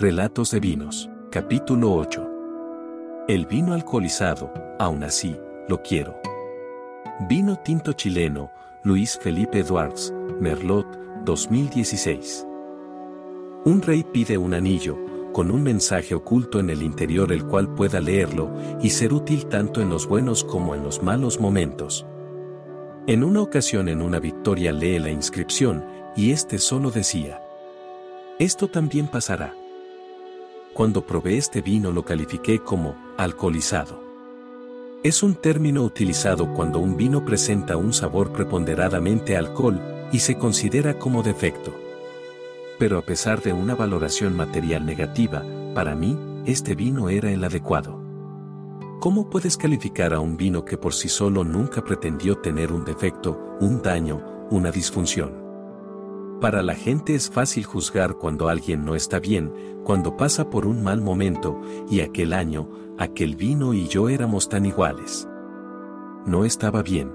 Relatos de Vinos, capítulo 8. El vino alcoholizado, aún así, lo quiero. Vino tinto chileno, Luis Felipe Edwards, Merlot, 2016. Un rey pide un anillo, con un mensaje oculto en el interior el cual pueda leerlo y ser útil tanto en los buenos como en los malos momentos. En una ocasión en una victoria lee la inscripción, y este solo decía, Esto también pasará. Cuando probé este vino lo califiqué como alcoholizado. Es un término utilizado cuando un vino presenta un sabor preponderadamente alcohol y se considera como defecto. Pero a pesar de una valoración material negativa, para mí, este vino era el adecuado. ¿Cómo puedes calificar a un vino que por sí solo nunca pretendió tener un defecto, un daño, una disfunción? Para la gente es fácil juzgar cuando alguien no está bien, cuando pasa por un mal momento, y aquel año, aquel vino y yo éramos tan iguales. No estaba bien.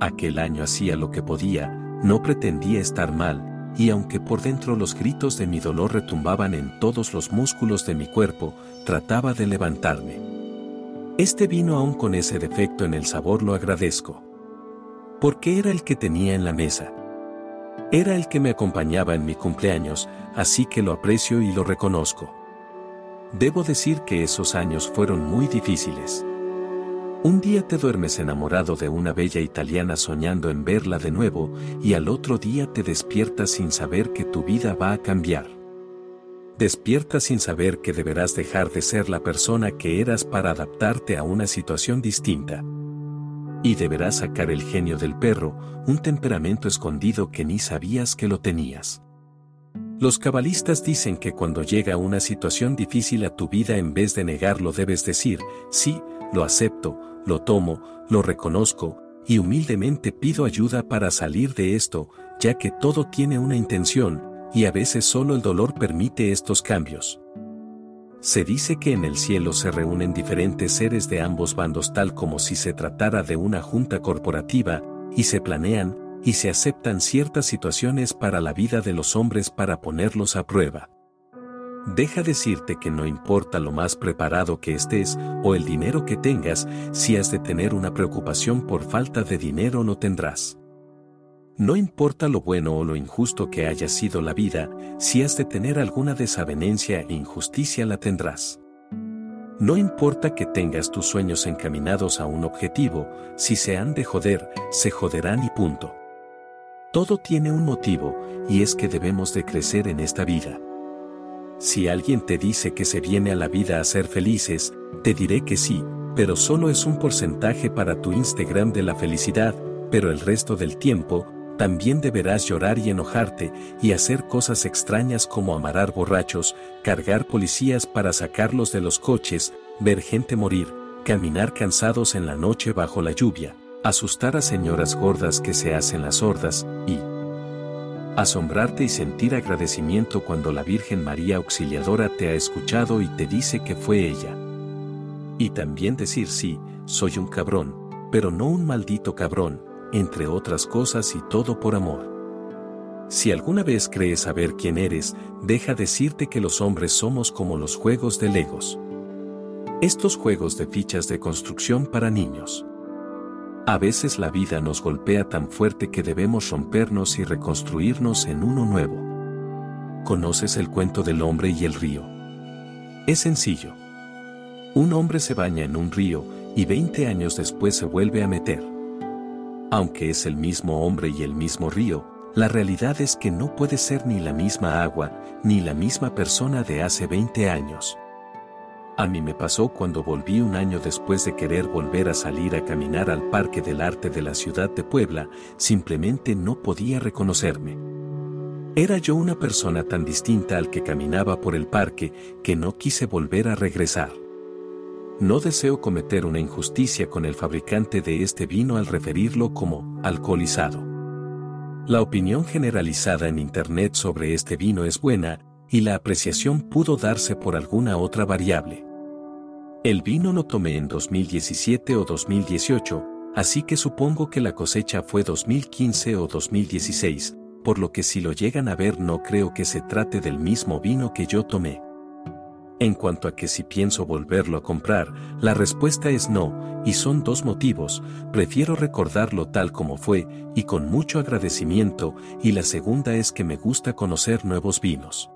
Aquel año hacía lo que podía, no pretendía estar mal, y aunque por dentro los gritos de mi dolor retumbaban en todos los músculos de mi cuerpo, trataba de levantarme. Este vino aún con ese defecto en el sabor lo agradezco. Porque era el que tenía en la mesa era el que me acompañaba en mi cumpleaños, así que lo aprecio y lo reconozco. Debo decir que esos años fueron muy difíciles. Un día te duermes enamorado de una bella italiana soñando en verla de nuevo y al otro día te despiertas sin saber que tu vida va a cambiar. Despiertas sin saber que deberás dejar de ser la persona que eras para adaptarte a una situación distinta. Y deberás sacar el genio del perro, un temperamento escondido que ni sabías que lo tenías. Los cabalistas dicen que cuando llega una situación difícil a tu vida en vez de negarlo debes decir, sí, lo acepto, lo tomo, lo reconozco, y humildemente pido ayuda para salir de esto, ya que todo tiene una intención, y a veces solo el dolor permite estos cambios. Se dice que en el cielo se reúnen diferentes seres de ambos bandos tal como si se tratara de una junta corporativa, y se planean, y se aceptan ciertas situaciones para la vida de los hombres para ponerlos a prueba. Deja decirte que no importa lo más preparado que estés o el dinero que tengas, si has de tener una preocupación por falta de dinero no tendrás. No importa lo bueno o lo injusto que haya sido la vida, si has de tener alguna desavenencia e injusticia la tendrás. No importa que tengas tus sueños encaminados a un objetivo, si se han de joder, se joderán y punto. Todo tiene un motivo, y es que debemos de crecer en esta vida. Si alguien te dice que se viene a la vida a ser felices, te diré que sí, pero solo es un porcentaje para tu Instagram de la felicidad, pero el resto del tiempo, también deberás llorar y enojarte y hacer cosas extrañas como amarar borrachos, cargar policías para sacarlos de los coches, ver gente morir, caminar cansados en la noche bajo la lluvia, asustar a señoras gordas que se hacen las sordas, y asombrarte y sentir agradecimiento cuando la Virgen María Auxiliadora te ha escuchado y te dice que fue ella. Y también decir sí, soy un cabrón, pero no un maldito cabrón, entre otras cosas y todo por amor. Si alguna vez crees saber quién eres, deja decirte que los hombres somos como los juegos de Legos. Estos juegos de fichas de construcción para niños. A veces la vida nos golpea tan fuerte que debemos rompernos y reconstruirnos en uno nuevo. ¿Conoces el cuento del hombre y el río? Es sencillo. Un hombre se baña en un río y 20 años después se vuelve a meter. Aunque es el mismo hombre y el mismo río, la realidad es que no puede ser ni la misma agua, ni la misma persona de hace 20 años. A mí me pasó cuando volví un año después de querer volver a salir a caminar al Parque del Arte de la ciudad de Puebla, simplemente no podía reconocerme. Era yo una persona tan distinta al que caminaba por el parque que no quise volver a regresar. No deseo cometer una injusticia con el fabricante de este vino al referirlo como alcoholizado. La opinión generalizada en Internet sobre este vino es buena, y la apreciación pudo darse por alguna otra variable. El vino lo tomé en 2017 o 2018, así que supongo que la cosecha fue 2015 o 2016, por lo que si lo llegan a ver no creo que se trate del mismo vino que yo tomé. En cuanto a que si pienso volverlo a comprar, la respuesta es no, y son dos motivos, prefiero recordarlo tal como fue, y con mucho agradecimiento, y la segunda es que me gusta conocer nuevos vinos.